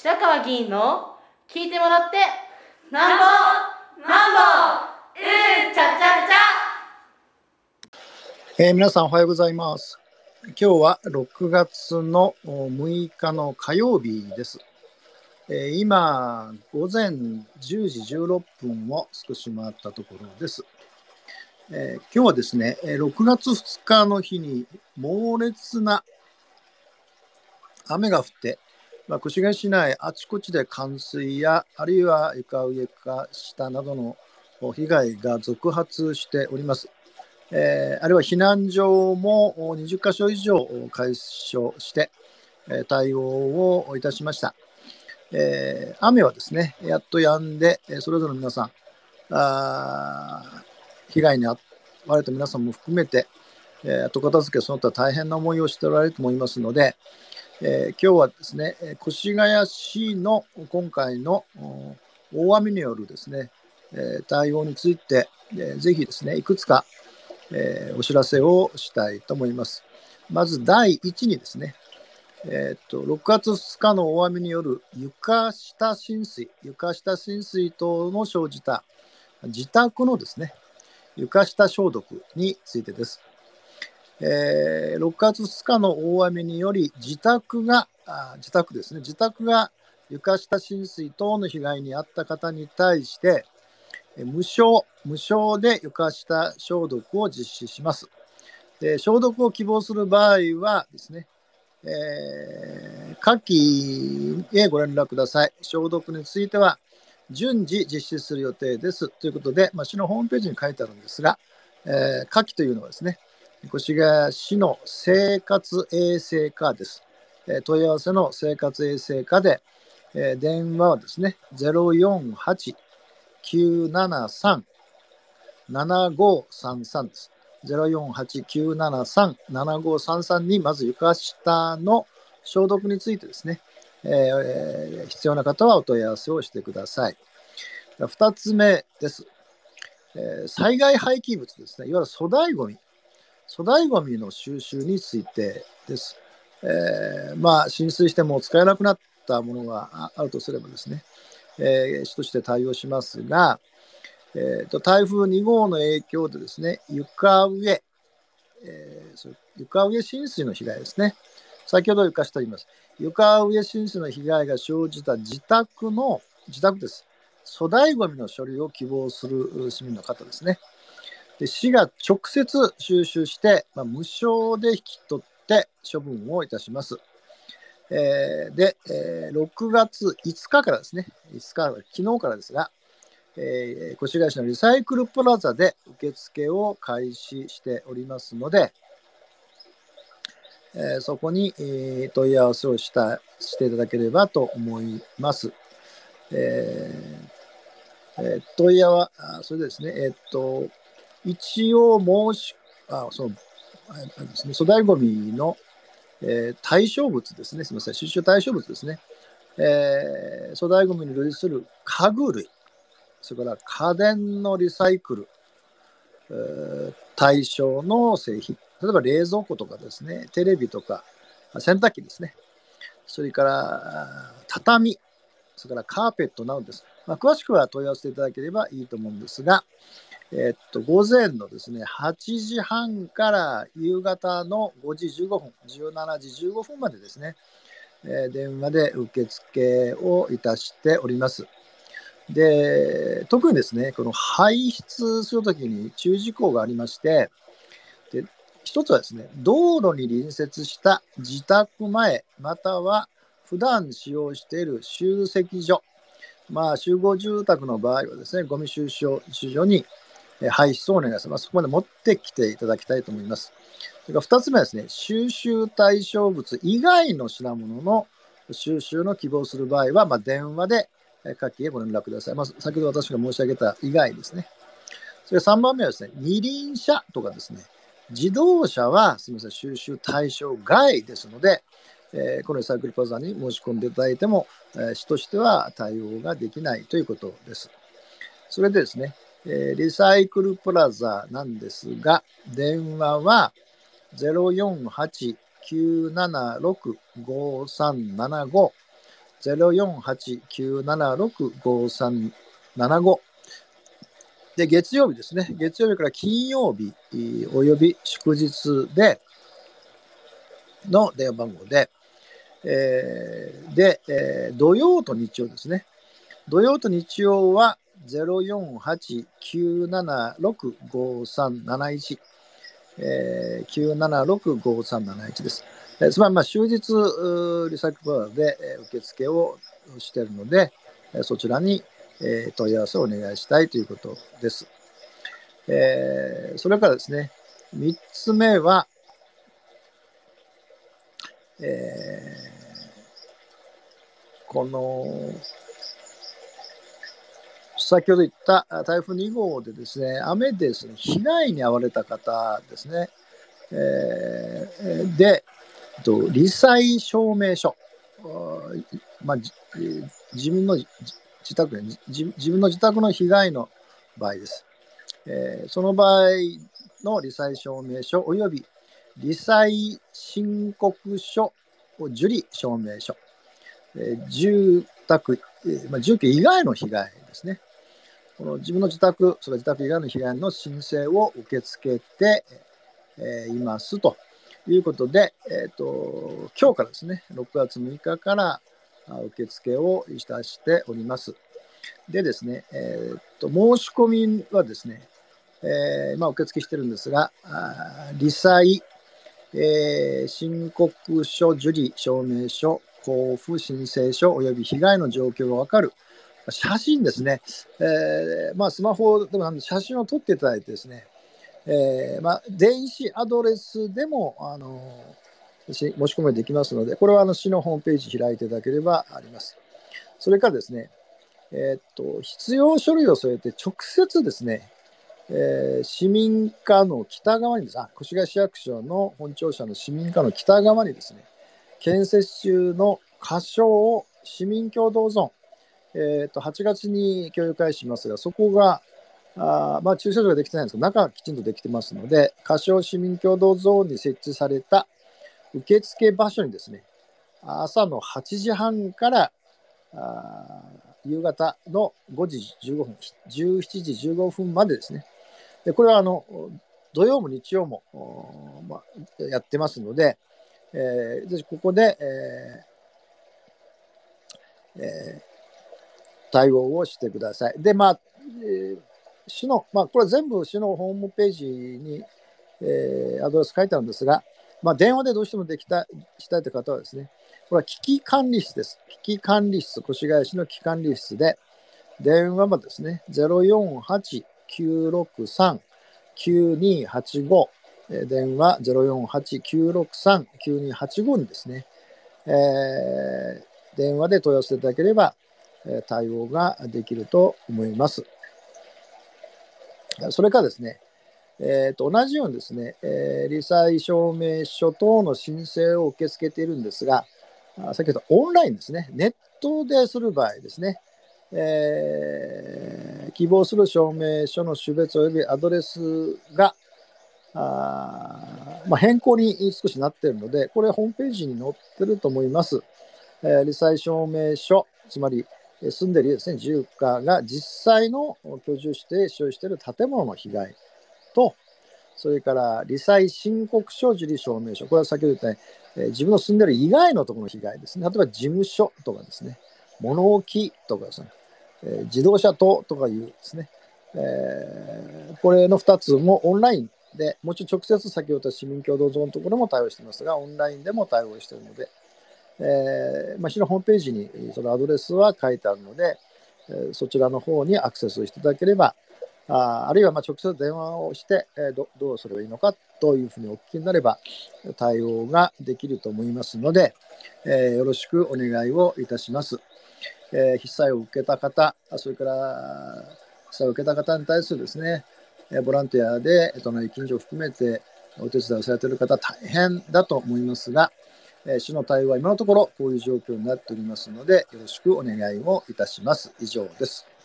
白川議員の聞いてもらってなんぼなんぼうんちゃちゃちゃ、えー、皆さんおはようございます。今日は6月の6日の火曜日です、えー、今午前10時16分を少し回ったところです。えー、今日はですね、6月2日の日に猛烈な雨が降って、まあ、越谷市内あちこちで冠水やあるいは床上か下などの被害が続発しております。えー、あるいは避難所も20カ所以上解消して、対応をいたしました。えー、雨はですね、やっと止んで、それぞれの皆さん、あ被害に遭われた皆さんも含めて、えー、後片付けその他大変な思いをしておられると思いますので、えー、今日はですね、越谷市の今回の大雨によるですね、え対応について、えー、ぜひですね、いくつか、えお知らせをしたいと思います。まず第一にですね、え、っと6月2日の大雨による床下浸水、床下浸水等の生じた自宅のですね、床下消毒についてです。えー、6月2日の大雨により自宅が自宅ですね自宅が床下浸水等の被害に遭った方に対して、え無償無償で床下消毒を実施します。で消毒を希望する場合はですね、えー、下記へご連絡ください。消毒については順次実施する予定です。ということで、まあ、市のホームページに書いてあるんですが、えー、下記というのはですね、越谷市の生活衛生課です。え、問い合わせの生活衛生課で、え、電話はですね、048-973-7533です。048-973-7533にまず床下の消毒についてですね、えー、必要な方はお問い合わせをしてください。2つ目です。え、災害廃棄物ですね、いわゆる粗大ごみ、粗大ごみの収集についてです。えー、まあ、浸水しても使えなくなったものがあるとすればですね、えー、市として対応しますが、えーと、台風2号の影響でですね、床上、えー、床上浸水の被害ですね。先ほど床下言います。床上浸水の被害が生じた自宅の、自宅です。粗大ごみの処理を希望する市民の方ですね。で市が直接収集して、まあ、無償で引き取って処分をいたします。えー、で、えー、6月5日からですね、5日、昨日からですが、えー、越谷市のリサイクルプラザで受付を開始しておりますので、えー、そこに、えー、問い合わせをしたしていただければと思います。えーえー、問い合わせ、それでですね、えっ、と、一応申し、あ、その、あですね、粗大ごみの、えー、対象物ですね、すみません、収集対象物ですね。えー、粗大ごみに類する家具類、それから家電のリサイクル、えー、対象の製品、例えば冷蔵庫とかですね、テレビとか、洗濯機ですね、それから畳、それからカーペットなどです。まあ、詳しくは問い合わせていただければいいと思うんですが、えっと、午前のですね、8時半から夕方の5時15分、17時15分までですね、えー、電話で受付をいたしております。で、特にですね、この排出するときに注意事項がありまして、で一つはですね、道路に隣接した自宅前、または普段使用している集積所、まあ、集合住宅の場合はですね、ゴミ収集所に排出をお願いします。そこまで持ってきていただきたいと思います。それから2つ目はですね、収集対象物以外の品物の収集の希望する場合は、まあ、電話で下記へご連絡ください。まあ、先ほど私が申し上げた以外ですね。それから3番目はですね、二輪車とかですね、自動車はすみません、収集対象外ですので、えー、このサイクルプラザに申し込んでいただいても、えー、市としては対応ができないということです。それでですね、え、リサイクルプラザなんですが、電話は048-976-5375 048-976-5375で、月曜日ですね。月曜日から金曜日および祝日での電話番号で、えー、で、えー、土曜と日曜ですね。土曜と日曜は048-976-5371、えー、976-5371です。えー、つまり、まあ、終日リサイクルバーで、えー、受付をしているので、えー、そちらに、えー、問い合わせをお願いしたいということです。えー、それからですね、3つ目は、えー、この、先ほど言った台風2号でですね、雨でですね、被害に遭われた方ですね、えー、で、と、罹災証明書、まあ、自分の自宅自、分の自宅の被害の場合です。えー、その場合の罹災証明書及び罹災申告書受理証明書、えー、住宅、えーまあ、住居以外の被害ですね。この自分の自宅、それ自宅以外の被害の申請を受け付けて、えー、いますということで、えーと、今日からですね、6月6日から受付をいたしております。でですね、えーと、申し込みはですね、えー、今受付してるんですが、罹災、えー、申告書、受理証明書、交付申請書及び被害の状況がわかる写真ですね、えー、まあ、スマホでも写真を撮っていただいてですね、えー、まあ、電子アドレスでも、あの申し込みできますので、これはあの市のホームページ開いていただければあります。それからですね、えー、っと必要書類を添えて直接ですね、えー、市民課の北側にです。あ越谷市役所の本庁舎の市民課の北側にですね、建設中の仮称を市民共同ゾーン、えー、と8月に共有開始しますが、そこが、あまあ、駐車場ができてないんですけど、中はきちんとできてますので、仮称市民共同ゾーンに設置された受付場所にですね、朝の8時半からあ夕方の5時15分、17時15分までですね。でこれはあの土曜も日曜も、まあ、やってますので、えー、ここで、えーえ対応をしてください。で、まあ、えー、市の、まあ、これ全部市のホームページに、えー、アドレス書いてあるんですが、まあ、電話でどうしてもできたしたいという方はですね、これは危機管理室です。危機管理室、越谷市の危機管理室で、電話はですね、048-963-9285、電話048-963-9285にですね、えー、電話で問い合わせていただければ、対応ができると思います。それからですね、えー、と同じようにですね、えー、罹災証明書等の申請を受け付けているんですが、先ほどオンラインですね、ネットでする場合ですね、えー、希望する証明書の種別及びアドレスがあ、まあ、変更に少しなっているので、これホームページに載ってると思います。えー、罹災証明書、つまり住んでいるですね、住家が実際の居住して使用している建物の被害と、それから罹災申告書受理証明書、これは先ほど言ったように、自分の住んでいる以外のところの被害ですね。例えば事務所とかですね、物置とかですね、自動車等とかいうですね、え、これの2つもオンラインで、もちろん直接先ほど言った市民共同ゾーンのところも対応していますが、オンラインでも対応しているので、えーまあ、市のホームページにそのアドレスは書いてあるので、えー、そちらの方にアクセスしていただければ、ああるいはまあ直接電話をして、えー、どどうすればいいのかというふうにお聞きになれば対応ができると思いますので、えー、よろしくお願いをいたします。えー、被災を受けた方、それから被災を受けた方に対するですね、ボランティアで隣近所を含めてお手伝いをされている方、大変だと思いますが、え市の対応は今のところこういう状況になっておりますので、よろしくお願いをいたします。以上です。